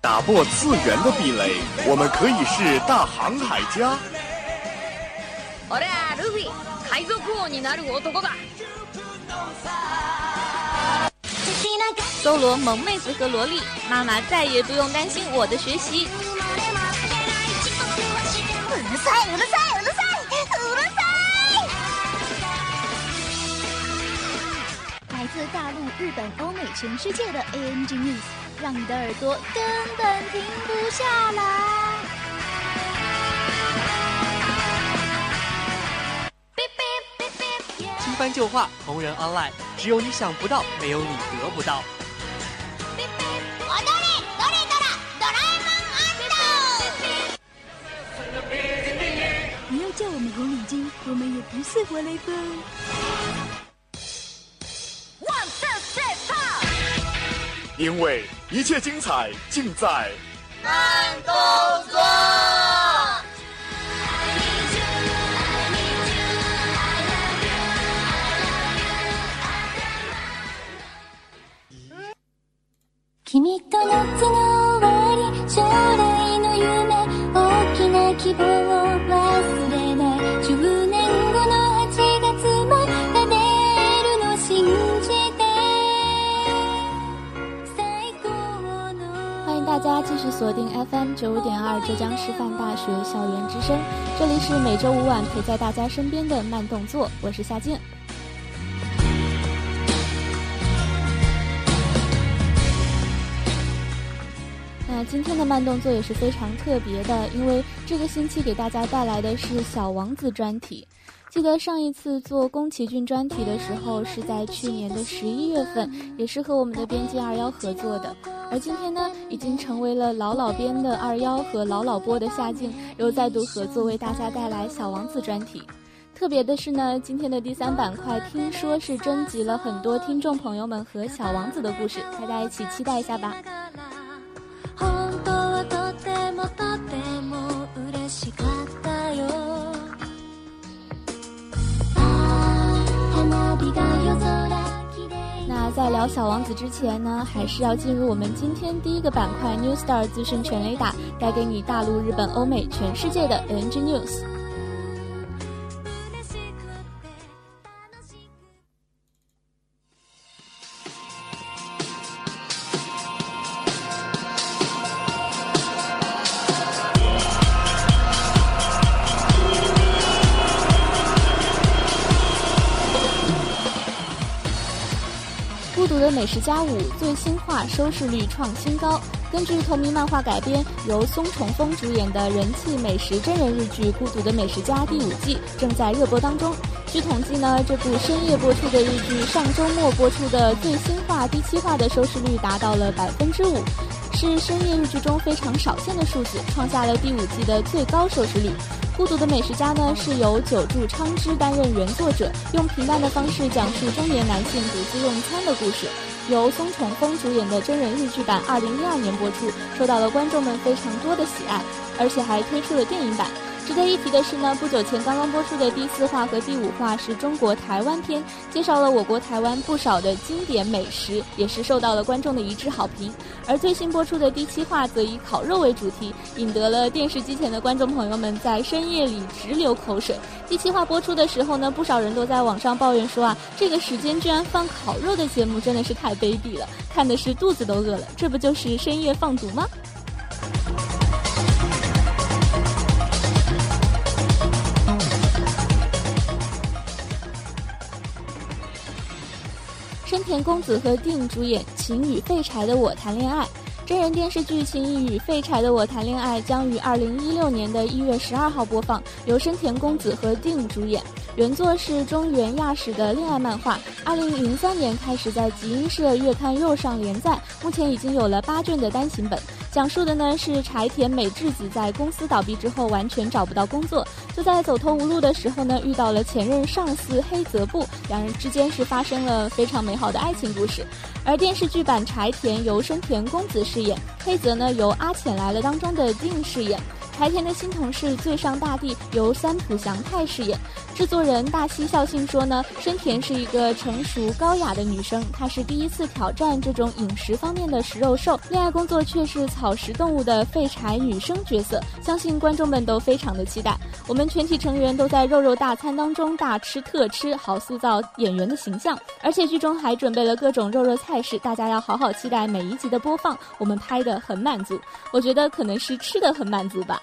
打破次元的壁垒，我们可以是大航海家。我俩路飞，海賊王になる男だ。搜罗萌妹子和萝莉，妈妈再也不用担心我的学习。うるさいうるさい 日本、欧美、全世界的 ANG News，让你的耳朵根本停不下来。新番旧话，同人 online，只有你想不到，没有你得不到。你要叫我们红领巾，我们也不是活雷锋。因为一切精彩尽在慢动作。君と夏の終わり 锁定 FM 九五点二浙江师范大学校园之声，这里是每周五晚陪在大家身边的慢动作，我是夏静。那今天的慢动作也是非常特别的，因为这个星期给大家带来的是《小王子》专题。记得上一次做宫崎骏专题的时候是在去年的十一月份，也是和我们的编辑二幺合作的。而今天呢，已经成为了老老编的二幺和老老播的夏静，又再度合作为大家带来《小王子》专题。特别的是呢，今天的第三板块听说是征集了很多听众朋友们和小王子的故事，大家一起期待一下吧。那在聊小王子之前呢，还是要进入我们今天第一个板块 New Star 资深全雷达，带给你大陆、日本、欧美、全世界的 NG News。美食家五最新话收视率创新高。根据同名漫画改编，由松重丰主演的人气美食真人日剧《孤独的美食家》第五季正在热播当中。据统计呢，这部深夜播出的日剧上周末播出的最新话第七话的收视率达到了百分之五，是深夜日剧中非常少见的数字，创下了第五季的最高收视率。《孤独的美食家》呢是由久住昌之担任原作者，用平淡的方式讲述中年男性独自用餐的故事。由松重丰主演的真人日剧版，二零一二年播出，受到了观众们非常多的喜爱，而且还推出了电影版。值得一提的是呢，不久前刚刚播出的第四话和第五话是中国台湾篇，介绍了我国台湾不少的经典美食，也是受到了观众的一致好评。而最新播出的第七话则以烤肉为主题，引得了电视机前的观众朋友们在深夜里直流口水。第七话播出的时候呢，不少人都在网上抱怨说啊，这个时间居然放烤肉的节目，真的是太卑鄙了，看的是肚子都饿了。这不就是深夜放毒吗？田恭子和定主演《情与废柴的我谈恋爱》真人电视剧《情与废柴的我谈恋爱》将于二零一六年的一月十二号播放，由深田恭子和定主演。原作是中原亚史的恋爱漫画，二零零三年开始在集英社月刊肉上连载，目前已经有了八卷的单行本。讲述的呢是柴田美智子在公司倒闭之后完全找不到工作，就在走投无路的时候呢遇到了前任上司黑泽部，两人之间是发生了非常美好的爱情故事。而电视剧版柴田由深田恭子饰演，黑泽呢由《阿浅来了》当中的定饰演。柴田的新同事最上大地由三浦翔太饰演。制作人大西孝信说呢，深田是一个成熟高雅的女生，她是第一次挑战这种饮食方面的食肉兽，恋爱工作却是草食动物的废柴女生角色，相信观众们都非常的期待。我们全体成员都在肉肉大餐当中大吃特吃，好塑造演员的形象。而且剧中还准备了各种肉肉菜式，大家要好好期待每一集的播放。我们拍的很满足，我觉得可能是吃的很满足吧。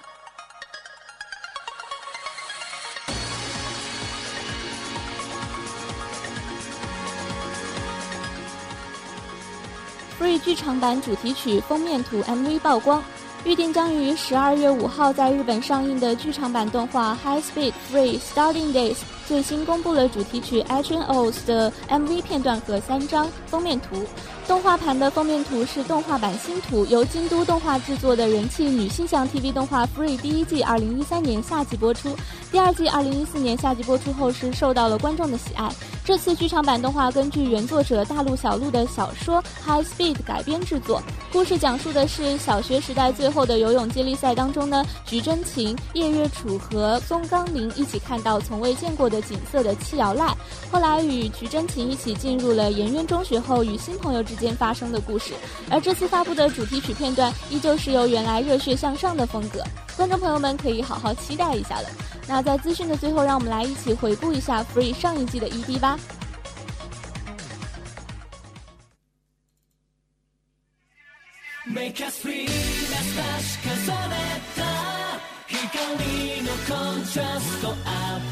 Free 剧场版主题曲封面图 MV 曝光，预定将于十二月五号在日本上映的剧场版动画《High Speed Free Starting Days》最新公布了主题曲《Action O's》的 MV 片段和三张封面图。动画盘的封面图是动画版新图，由京都动画制作的人气女性向 TV 动画《Free》第一季二零一三年夏季播出，第二季二零一四年夏季播出后是受到了观众的喜爱。这次剧场版动画根据原作者大陆小鹿的小说《High Speed》改编制作，故事讲述的是小学时代最后的游泳接力赛当中呢，菊真琴、叶月楚和松冈绫一起看到从未见过的景色的七瑶赖，后来与菊真琴一起进入了岩渊中学后与新朋友之间发生的故事。而这次发布的主题曲片段依旧是由原来热血向上的风格，观众朋友们可以好好期待一下了。那在资讯的最后，让我们来一起回顾一下 Free 上一季的 ED 吧。Make us free な差し重ねた光のコントラスト浴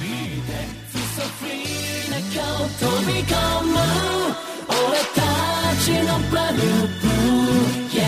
びて Feel so free な今日飛び込む俺たちのブラループ Yeah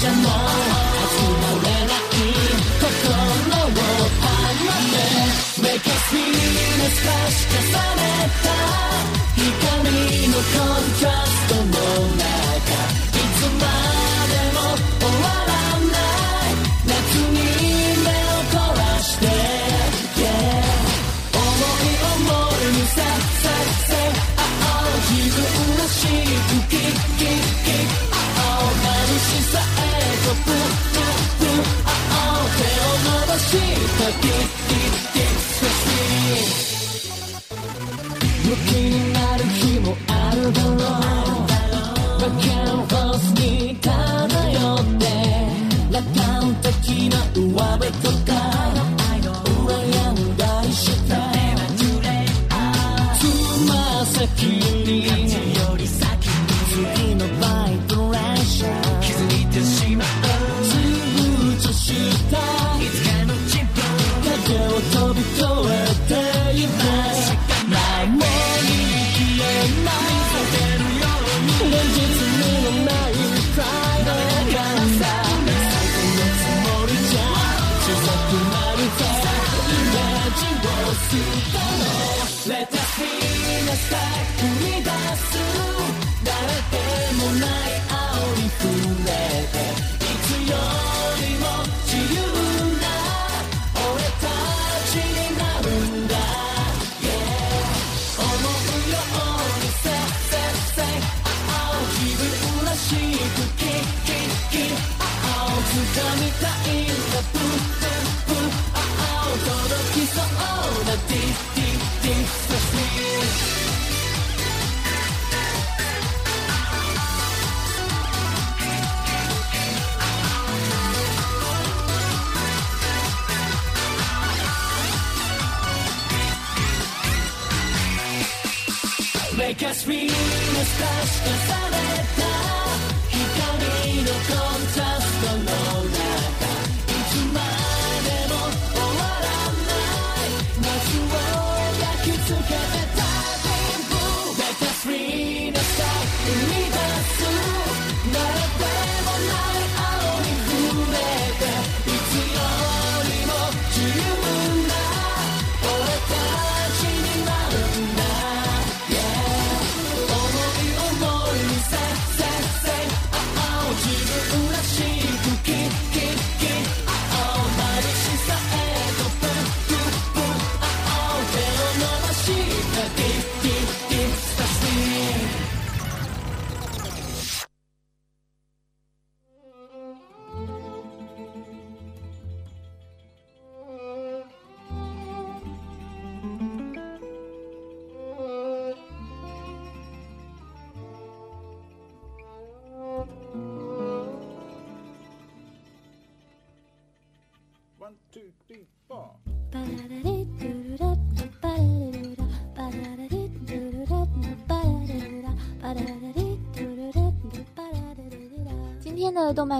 じゃない集まれない心を離れ Make us feel 少し重ねた光のコントラスト Believe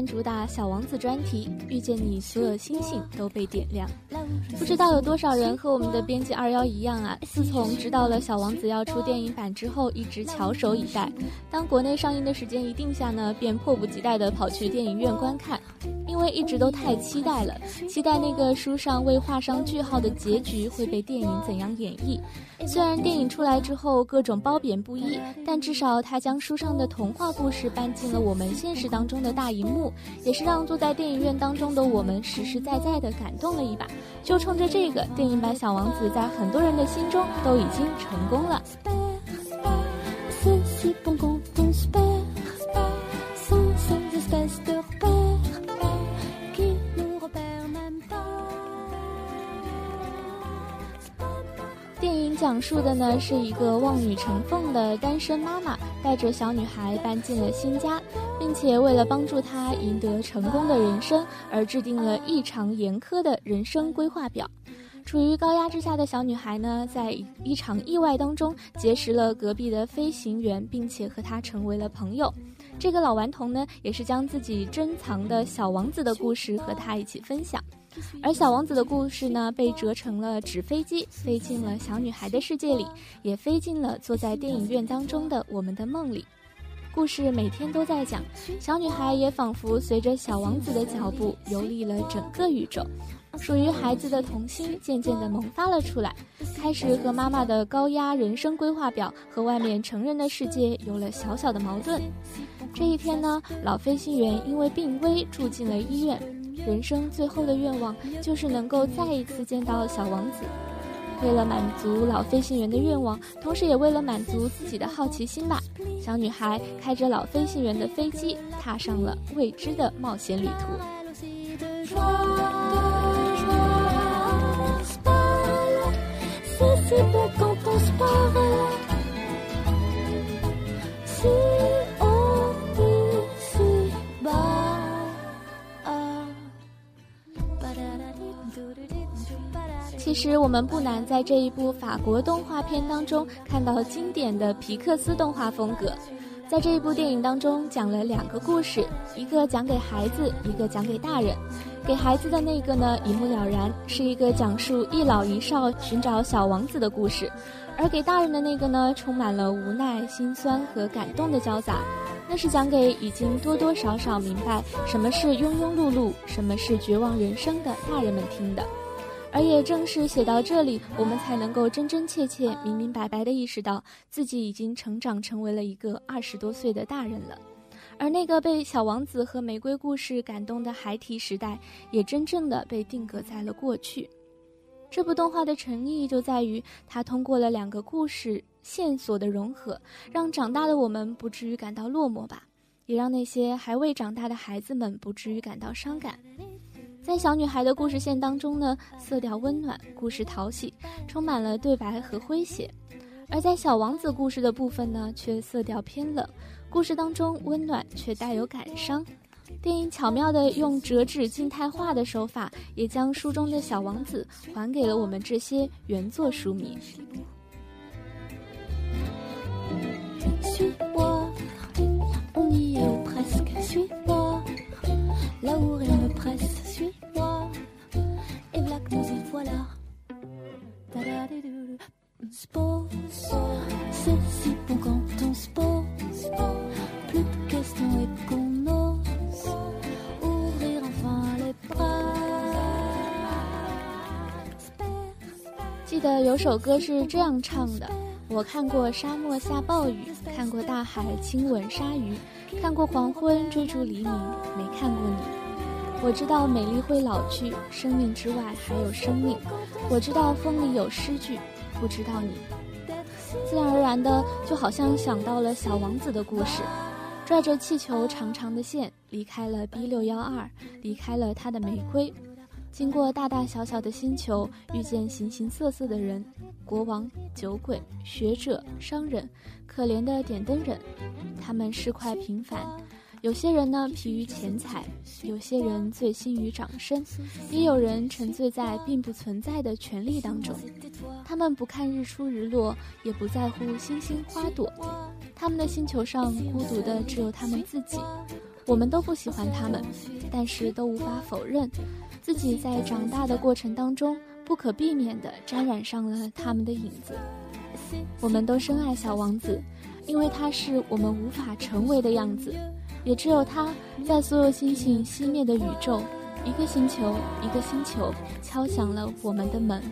主打《小王子》专题，遇见你，所有星星都被点亮。不知道有多少人和我们的编辑二幺一样啊？自从知道了《小王子》要出电影版之后，一直翘首以待。当国内上映的时间一定下呢，便迫不及待地跑去电影院观看，因为一直都太期待了，期待那个书上未画上句号的结局会被电影怎样演绎。虽然电影出来之后各种褒贬不一，但至少它将书上的童话故事搬进了我们现实当中的大荧幕，也是让坐在电影院当中的我们实实在在的感动了一把。就冲着这个，电影版《小王子》在很多人的心中都已经成功了。讲述的呢是一个望女成凤的单身妈妈，带着小女孩搬进了新家，并且为了帮助她赢得成功的人生，而制定了异常严苛的人生规划表。处于高压之下的小女孩呢，在一场意外当中结识了隔壁的飞行员，并且和他成为了朋友。这个老顽童呢，也是将自己珍藏的小王子的故事和他一起分享。而小王子的故事呢，被折成了纸飞机，飞进了小女孩的世界里，也飞进了坐在电影院当中的我们的梦里。故事每天都在讲，小女孩也仿佛随着小王子的脚步游历了整个宇宙。属于孩子的童心渐渐地萌发了出来，开始和妈妈的高压人生规划表和外面成人的世界有了小小的矛盾。这一天呢，老飞行员因为病危住进了医院。人生最后的愿望就是能够再一次见到小王子。为了满足老飞行员的愿望，同时也为了满足自己的好奇心吧，小女孩开着老飞行员的飞机，踏上了未知的冒险旅途。其实我们不难在这一部法国动画片当中看到经典的皮克斯动画风格。在这一部电影当中，讲了两个故事，一个讲给孩子，一个讲给大人。给孩子的那个呢，一目了然，是一个讲述一老一少寻找小王子的故事；而给大人的那个呢，充满了无奈、心酸和感动的交杂，那是讲给已经多多少少明白什么是庸庸碌碌，什么是绝望人生的大人们听的。而也正是写到这里，我们才能够真真切切、明明白白地意识到自己已经成长成为了一个二十多岁的大人了。而那个被小王子和玫瑰故事感动的孩提时代，也真正的被定格在了过去。这部动画的诚意就在于，它通过了两个故事线索的融合，让长大的我们不至于感到落寞吧，也让那些还未长大的孩子们不至于感到伤感。在小女孩的故事线当中呢，色调温暖，故事讨喜，充满了对白和诙谐；而在小王子故事的部分呢，却色调偏冷，故事当中温暖却带有感伤。电影巧妙地用折纸静态画的手法，也将书中的小王子还给了我们这些原作书迷。记得有首歌是这样唱的：我看过沙漠下暴雨，看过大海亲吻鲨鱼，看过黄昏追逐黎明，没看过你。我知道美丽会老去，生命之外还有生命。我知道风里有诗句，不知道你。自然而然的，就好像想到了小王子的故事，拽着气球长长的线，离开了 B 六幺二，离开了他的玫瑰。经过大大小小的星球，遇见形形色色的人，国王、酒鬼、学者、商人，可怜的点灯人，他们是块平凡，有些人呢疲于钱财，有些人醉心于掌声，也有人沉醉在并不存在的权力当中。他们不看日出日落，也不在乎星星花朵。他们的星球上孤独的只有他们自己。我们都不喜欢他们，但是都无法否认，自己在长大的过程当中不可避免地沾染上了他们的影子。我们都深爱小王子，因为他是我们无法成为的样子。也只有它在所有星星熄灭的宇宙，一个星球一个星球敲响了我们的门。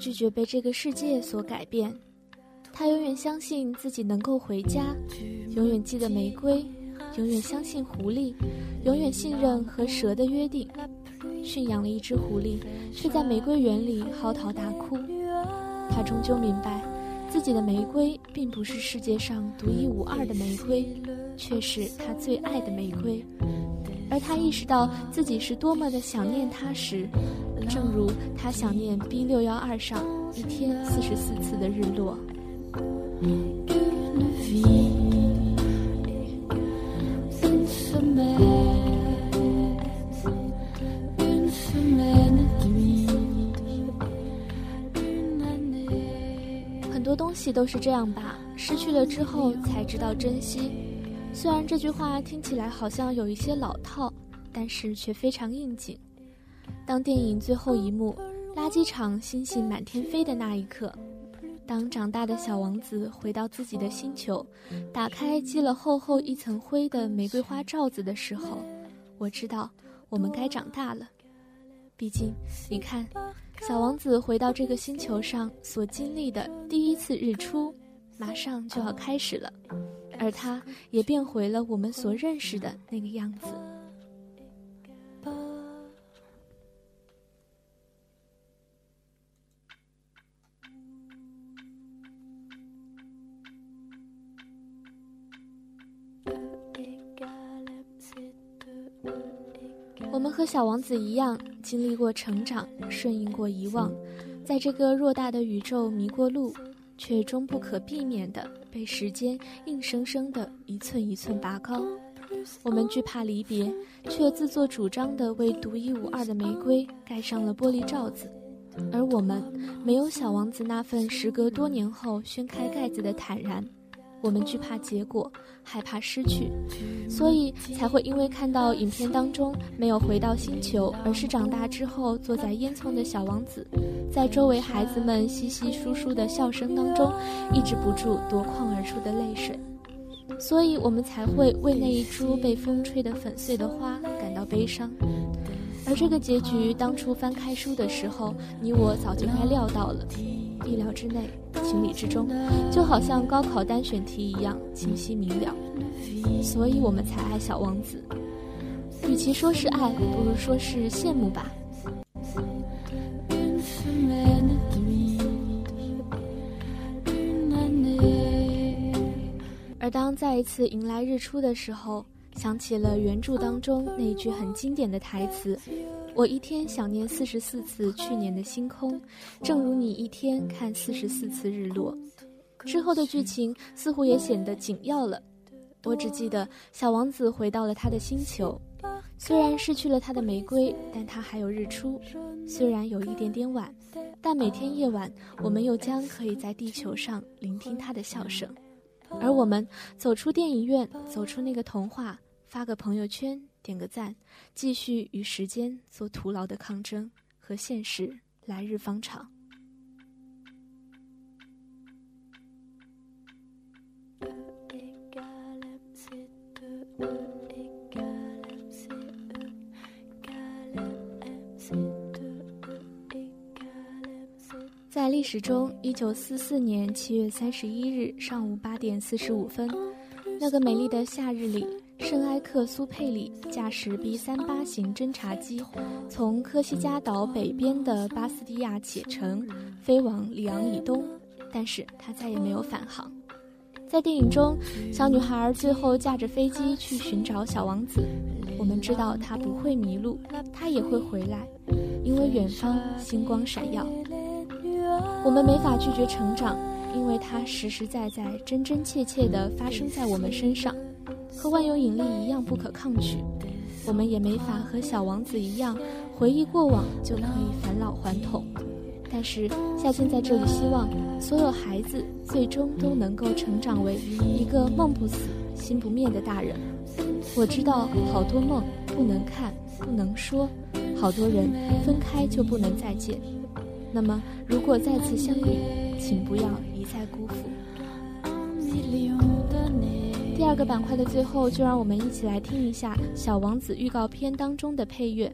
拒绝被这个世界所改变，他永远相信自己能够回家，永远记得玫瑰，永远相信狐狸，永远信任和蛇的约定。驯养了一只狐狸，却在玫瑰园里嚎啕大哭。他终究明白，自己的玫瑰并不是世界上独一无二的玫瑰，却是他最爱的玫瑰。他意识到自己是多么的想念他时。正如他想念 B 六幺二上一天四十四次的日落。很多东西都是这样吧，失去了之后才知道珍惜。虽然这句话听起来好像有一些老套，但是却非常应景。当电影最后一幕，垃圾场星星满天飞的那一刻，当长大的小王子回到自己的星球，打开积了厚厚一层灰的玫瑰花罩子的时候，我知道我们该长大了。毕竟，你看，小王子回到这个星球上所经历的第一次日出，马上就要开始了，而他也变回了我们所认识的那个样子。我们和小王子一样，经历过成长，顺应过遗忘，在这个偌大的宇宙迷过路，却终不可避免的被时间硬生生的一寸一寸拔高。我们惧怕离别，却自作主张地为独一无二的玫瑰盖上了玻璃罩子，而我们没有小王子那份时隔多年后掀开盖子的坦然。我们惧怕结果，害怕失去，所以才会因为看到影片当中没有回到星球，而是长大之后坐在烟囱的小王子，在周围孩子们稀稀疏疏的笑声当中，抑制不住夺眶而出的泪水。所以我们才会为那一株被风吹得粉碎的花感到悲伤。而这个结局，当初翻开书的时候，你我早就该料到了。意料之内，情理之中，就好像高考单选题一样清晰明了，所以我们才爱小王子。与其说是爱，不如说是羡慕吧。而当再一次迎来日出的时候，想起了原著当中那句很经典的台词。我一天想念四十四次去年的星空，正如你一天看四十四次日落。之后的剧情似乎也显得紧要了。我只记得小王子回到了他的星球，虽然失去了他的玫瑰，但他还有日出。虽然有一点点晚，但每天夜晚，我们又将可以在地球上聆听他的笑声。而我们走出电影院，走出那个童话，发个朋友圈。点个赞继续与时间做徒劳的抗争和现实来日方长。在历史中一九四四年七月三十一日上午八点四十五分那个美丽的夏日里圣埃克苏佩里驾驶 B 三八型侦察机，从科西嘉岛北边的巴斯蒂亚启程，飞往里昂以东，但是他再也没有返航。在电影中，小女孩最后驾着飞机去寻找小王子。我们知道他不会迷路，他也会回来，因为远方星光闪耀。我们没法拒绝成长，因为它实实在在、真真切切地发生在我们身上，和万有引力一样不可抗拒。我们也没法和小王子一样，回忆过往就可以返老还童。但是夏青在这里希望所有孩子最终都能够成长为一个梦不死、心不灭的大人。我知道好多梦不能看、不能说，好多人分开就不能再见。那么，如果再次相遇，请不要一再辜负。第二个板块的最后，就让我们一起来听一下《小王子》预告片当中的配乐。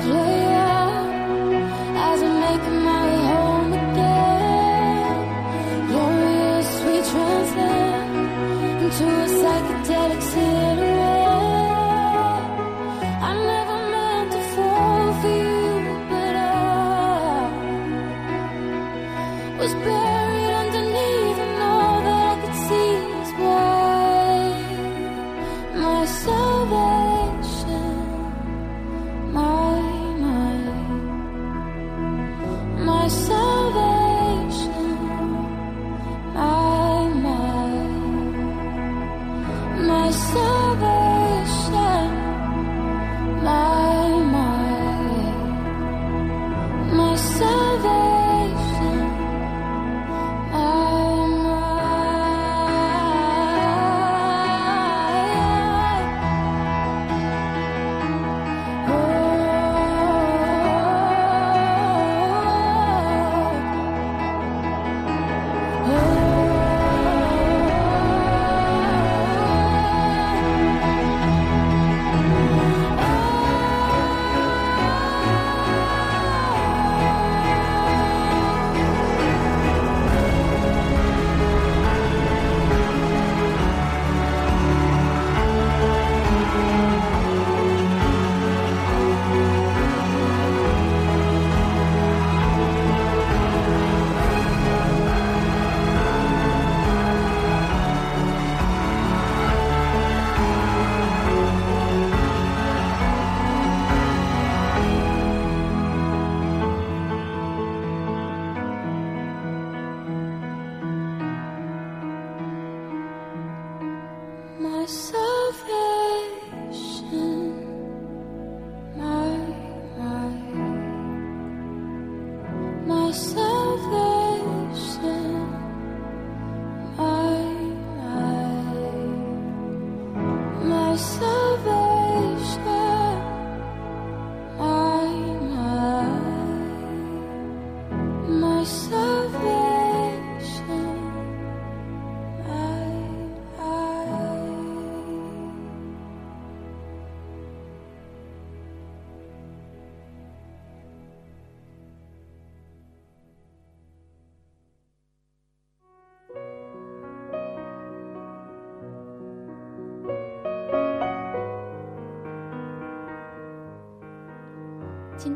someplace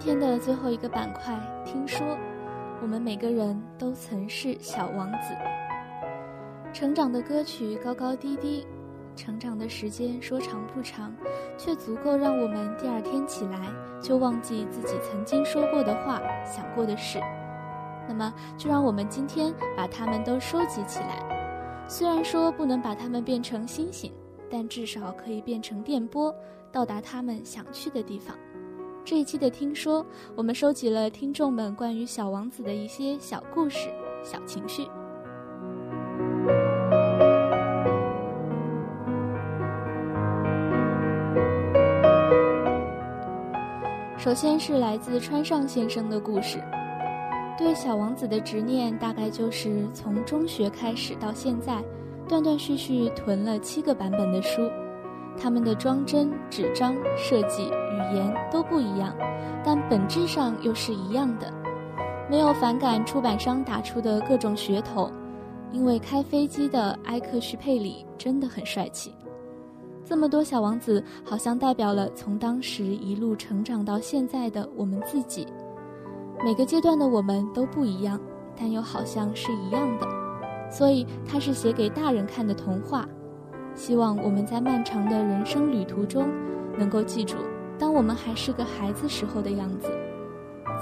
今天的最后一个板块，听说我们每个人都曾是小王子。成长的歌曲高高低低，成长的时间说长不长，却足够让我们第二天起来就忘记自己曾经说过的话、想过的事。那么，就让我们今天把它们都收集起来。虽然说不能把它们变成星星，但至少可以变成电波，到达他们想去的地方。这一期的听说，我们收集了听众们关于小王子的一些小故事、小情绪。首先是来自川上先生的故事，对小王子的执念大概就是从中学开始到现在，断断续续囤了七个版本的书，他们的装帧、纸张、设计、语言都不一样，但本质上又是一样的，没有反感出版商打出的各种噱头，因为开飞机的埃克徐佩里真的很帅气。这么多小王子，好像代表了从当时一路成长到现在的我们自己。每个阶段的我们都不一样，但又好像是一样的。所以它是写给大人看的童话。希望我们在漫长的人生旅途中，能够记住，当我们还是个孩子时候的样子，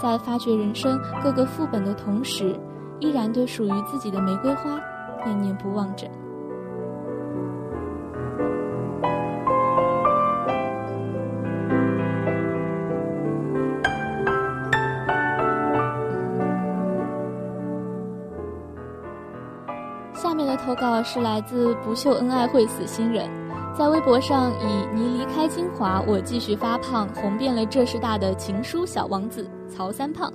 在发掘人生各个副本的同时，依然对属于自己的玫瑰花念念不忘着。投稿是来自不秀恩爱会死新人，在微博上以“你离开金华，我继续发胖”红遍了浙师大的情书小王子曹三胖。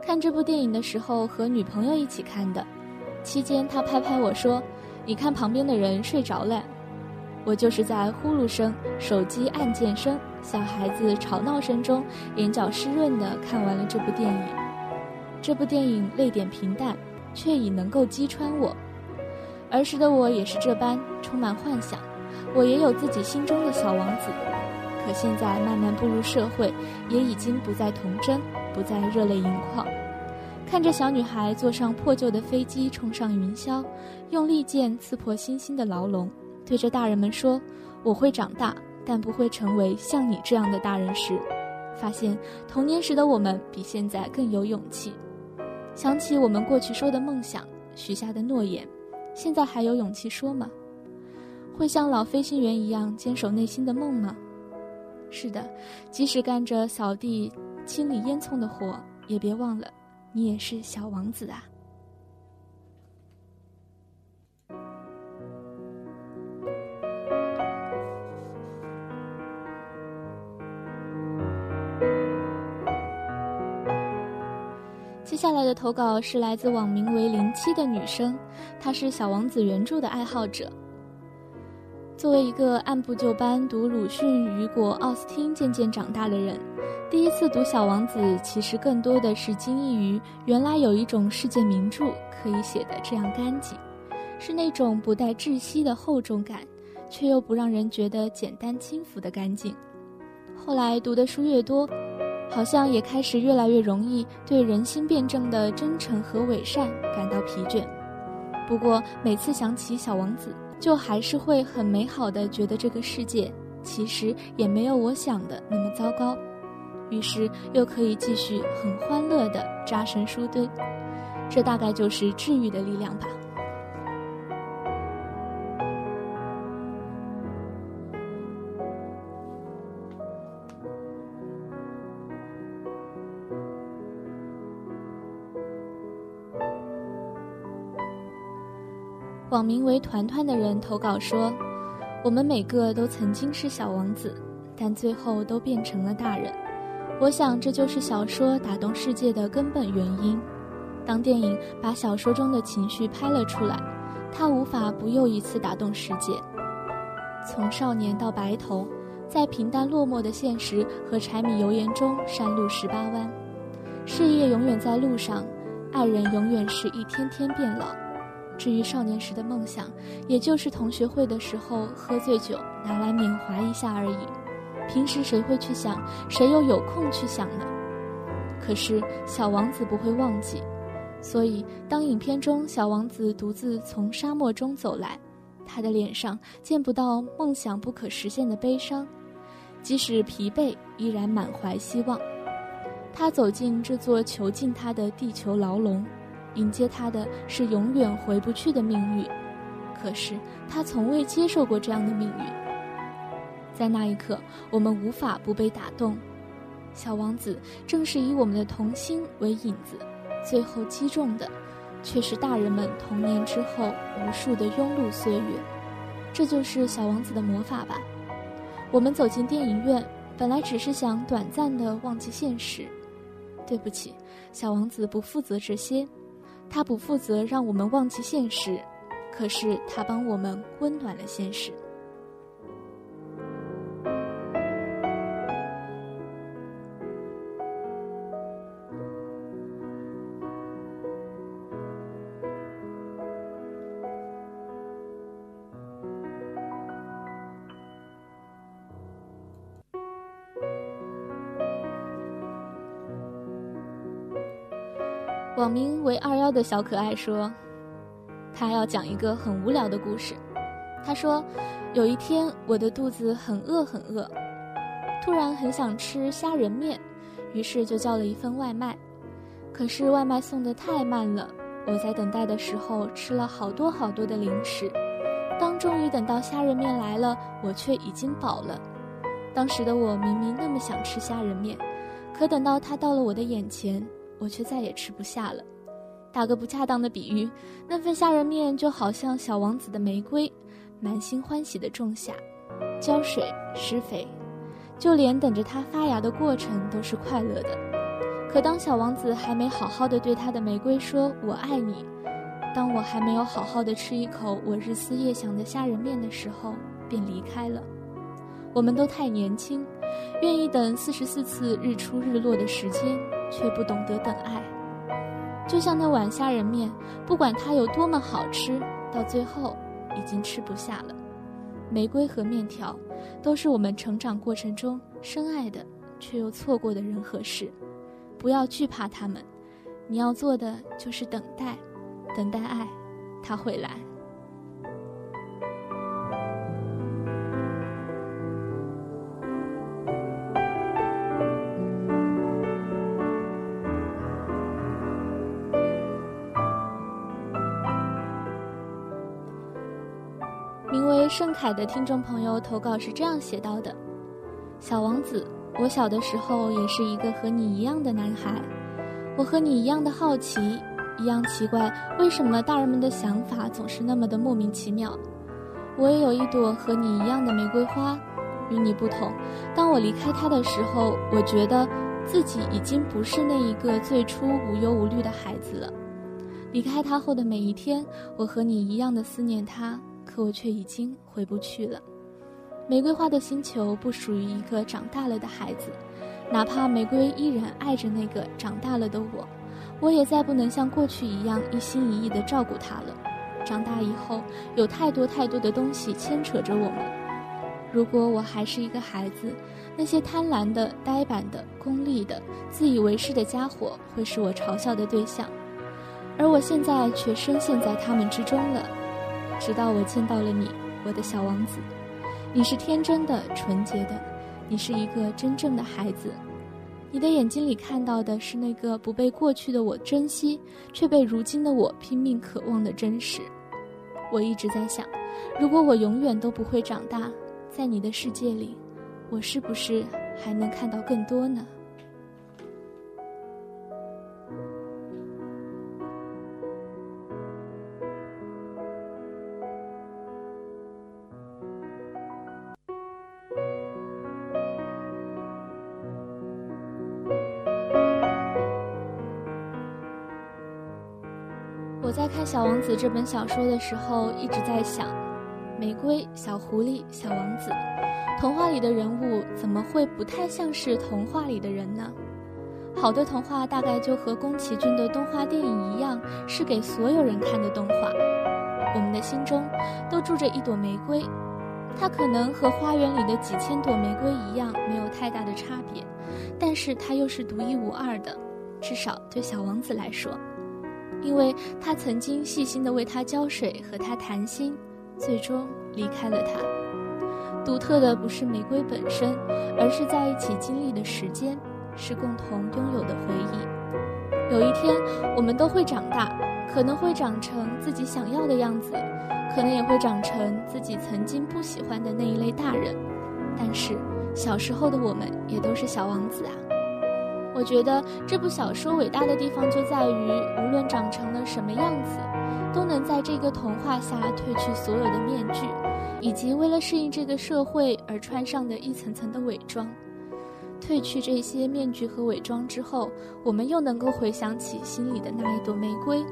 看这部电影的时候和女朋友一起看的，期间他拍拍我说：“你看旁边的人睡着了。”我就是在呼噜声、手机按键声、小孩子吵闹声中，眼角湿润地看完了这部电影。这部电影泪点平淡，却已能够击穿我。儿时的我也是这般充满幻想，我也有自己心中的小王子。可现在慢慢步入社会，也已经不再童真，不再热泪盈眶。看着小女孩坐上破旧的飞机冲上云霄，用利剑刺破星星的牢笼。对着大人们说：“我会长大，但不会成为像你这样的大人。”时，发现童年时的我们比现在更有勇气。想起我们过去说的梦想、许下的诺言，现在还有勇气说吗？会像老飞行员一样坚守内心的梦吗？是的，即使干着扫地、清理烟囱的活，也别忘了，你也是小王子啊。接下来的投稿是来自网名为“零七”的女生，她是《小王子》原著的爱好者。作为一个按部就班读鲁迅、雨果、奥斯汀渐渐长大的人，第一次读《小王子》，其实更多的是惊异于原来有一种世界名著可以写得这样干净，是那种不带窒息的厚重感，却又不让人觉得简单轻浮的干净。后来读的书越多。好像也开始越来越容易对人心辩证的真诚和伪善感到疲倦。不过每次想起小王子，就还是会很美好的觉得这个世界其实也没有我想的那么糟糕，于是又可以继续很欢乐的扎神书堆。这大概就是治愈的力量吧。网名为“团团”的人投稿说：“我们每个都曾经是小王子，但最后都变成了大人。我想这就是小说打动世界的根本原因。当电影把小说中的情绪拍了出来，它无法不又一次打动世界。从少年到白头，在平淡落寞的现实和柴米油盐中山路十八弯，事业永远在路上，爱人永远是一天天变老。”至于少年时的梦想，也就是同学会的时候喝醉酒拿来缅怀一下而已。平时谁会去想？谁又有空去想呢？可是小王子不会忘记，所以当影片中小王子独自从沙漠中走来，他的脸上见不到梦想不可实现的悲伤，即使疲惫，依然满怀希望。他走进这座囚禁他的地球牢笼，迎接他的是永远回不去的命运。可是他从未接受过这样的命运。在那一刻，我们无法不被打动。小王子正是以我们的童心为引子，最后击中的，却是大人们童年之后无数的庸碌岁月。这就是小王子的魔法吧。我们走进电影院，本来只是想短暂的忘记现实。对不起，小王子不负责这些，他不负责让我们忘记现实，可是他帮我们温暖了现实。网名为二幺的小可爱说：“他要讲一个很无聊的故事。他说，有一天我的肚子很饿很饿，突然很想吃虾仁面，于是就叫了一份外卖。可是外卖送的太慢了，我在等待的时候吃了好多好多的零食。当终于等到虾仁面来了，我却已经饱了。当时的我明明那么想吃虾仁面，可等到它到了我的眼前。”我却再也吃不下了。打个不恰当的比喻，那份虾仁面就好像小王子的玫瑰，满心欢喜地种下，浇水施肥，就连等着它发芽的过程都是快乐的。可当小王子还没好好的对他的玫瑰说“我爱你”，当我还没有好好的吃一口我日思夜想的虾仁面的时候，便离开了。我们都太年轻，愿意等四十四次日出日落的时间。却不懂得等爱，就像那碗虾仁面，不管它有多么好吃，到最后已经吃不下了。玫瑰和面条，都是我们成长过程中深爱的，却又错过的人和事。不要惧怕他们，你要做的就是等待，等待爱，它会来。盛凯的听众朋友投稿是这样写到的：“小王子，我小的时候也是一个和你一样的男孩，我和你一样的好奇，一样奇怪，为什么大人们的想法总是那么的莫名其妙。我也有一朵和你一样的玫瑰花，与你不同，当我离开它的时候，我觉得自己已经不是那一个最初无忧无虑的孩子了。离开他后的每一天，我和你一样的思念他。”可我却已经回不去了。玫瑰花的星球不属于一个长大了的孩子，哪怕玫瑰依然爱着那个长大了的我，我也再不能像过去一样一心一意地照顾他了。长大以后，有太多太多的东西牵扯着我们。如果我还是一个孩子，那些贪婪的、呆板的、功利的、自以为是的家伙会是我嘲笑的对象，而我现在却深陷在他们之中了。直到我见到了你，我的小王子，你是天真的、纯洁的，你是一个真正的孩子。你的眼睛里看到的是那个不被过去的我珍惜，却被如今的我拼命渴望的真实。我一直在想，如果我永远都不会长大，在你的世界里，我是不是还能看到更多呢？我在看《小王子》这本小说的时候，一直在想，玫瑰、小狐狸、小王子，童话里的人物怎么会不太像是童话里的人呢？好的童话大概就和宫崎骏的动画电影一样，是给所有人看的动画。我们的心中都住着一朵玫瑰，它可能和花园里的几千朵玫瑰一样，没有太大的差别，但是它又是独一无二的，至少对小王子来说，因为他曾经细心地为它浇水，和它谈心，最终离开了他。独特的不是玫瑰本身，而是在一起经历的时间，是共同拥有的回忆。有一天，我们都会长大，可能会长成自己想要的样子。可能也会长成自己曾经不喜欢的那一类大人，但是小时候的我们也都是小王子啊。我觉得这部小说伟大的地方就在于，无论长成了什么样子，都能在这个童话下褪去所有的面具，以及为了适应这个社会而穿上的一层层的伪装。褪去这些面具和伪装之后，我们又能够回想起心里的那一朵玫瑰，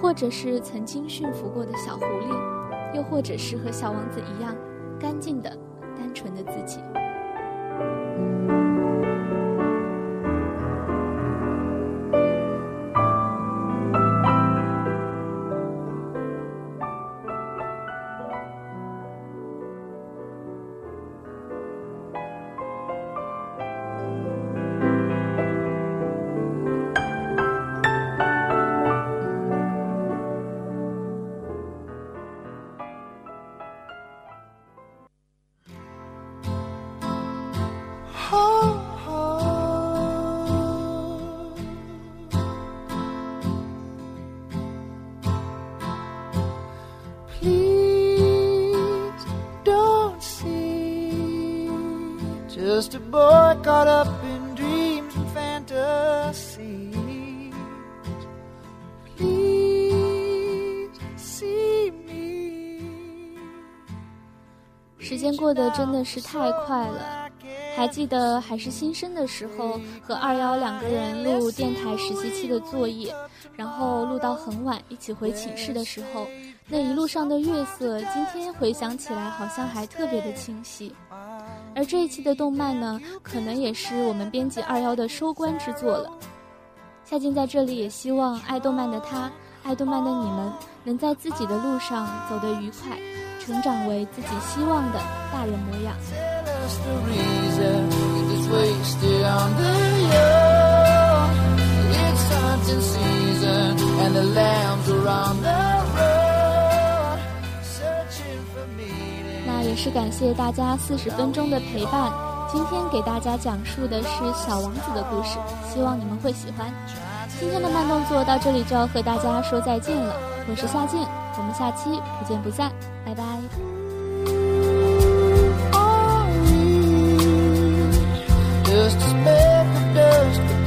或者是曾经驯服过的小狐狸。又或者是和小王子一样，干净的、单纯的自己。过得真的是太快了。还记得还是新生的时候，和二幺两个人录电台实习期的作业，然后录到很晚，一起回寝室的时候，那一路上的月色，今天回想起来好像还特别的清晰。而这一期的动漫呢，可能也是我们编辑二幺的收官之作了。夏静在这里也希望爱动漫的他，爱动漫的你们，能在自己的路上走得愉快，成长为自己希望的大人模样。那也是感谢大家四十分钟的陪伴。今天给大家讲述的是小王子的故事，希望你们会喜欢。今天的慢动作到这里就要和大家说再见了，我是夏静，我们下期不见不散，拜拜。Just.